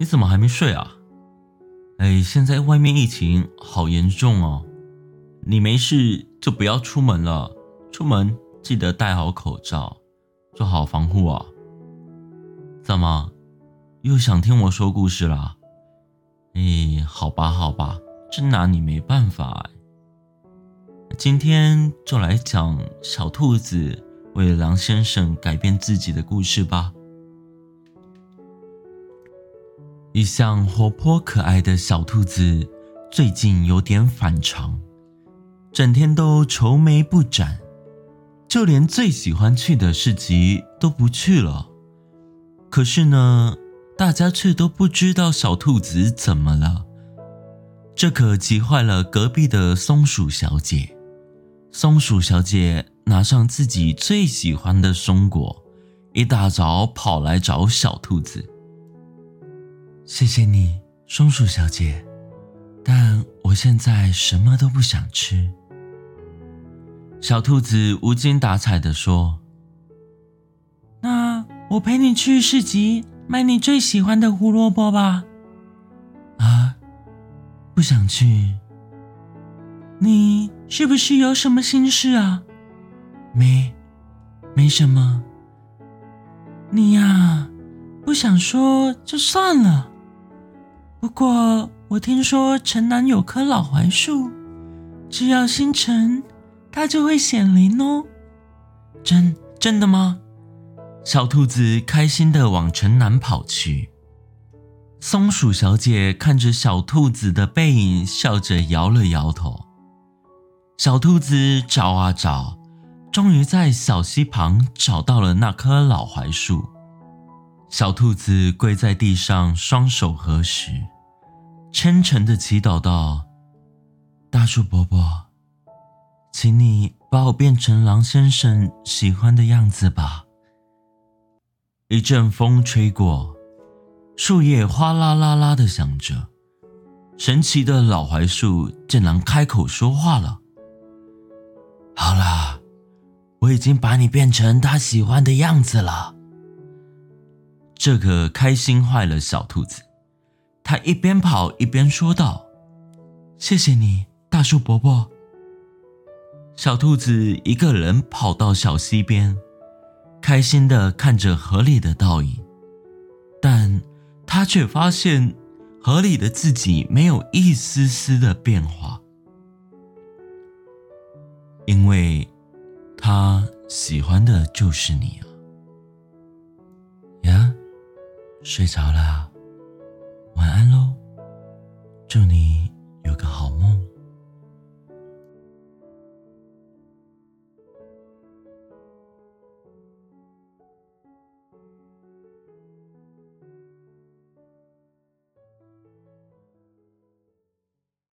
你怎么还没睡啊？哎，现在外面疫情好严重哦，你没事就不要出门了，出门记得戴好口罩，做好防护啊。怎么，又想听我说故事了？哎，好吧，好吧，真拿你没办法。今天就来讲小兔子为了狼先生改变自己的故事吧。一向活泼可爱的小兔子，最近有点反常，整天都愁眉不展，就连最喜欢去的市集都不去了。可是呢，大家却都不知道小兔子怎么了，这可急坏了隔壁的松鼠小姐。松鼠小姐拿上自己最喜欢的松果，一大早跑来找小兔子。谢谢你，松鼠小姐，但我现在什么都不想吃。小兔子无精打采地说：“那我陪你去市集买你最喜欢的胡萝卜吧。”啊，不想去。你是不是有什么心事啊？没，没什么。你呀，不想说就算了。不过我听说城南有棵老槐树，只要星辰，它就会显灵哦。真真的吗？小兔子开心的往城南跑去。松鼠小姐看着小兔子的背影，笑着摇了摇头。小兔子找啊找，终于在小溪旁找到了那棵老槐树。小兔子跪在地上，双手合十，虔诚的祈祷道：“大树伯伯，请你把我变成狼先生喜欢的样子吧。”一阵风吹过，树叶哗啦啦啦的响着。神奇的老槐树竟然开口说话了：“好啦，我已经把你变成他喜欢的样子了。”这个开心坏了小兔子，它一边跑一边说道：“谢谢你，大树伯伯。”小兔子一个人跑到小溪边，开心的看着河里的倒影，但它却发现河里的自己没有一丝丝的变化，因为他喜欢的就是你啊。睡着了。祝你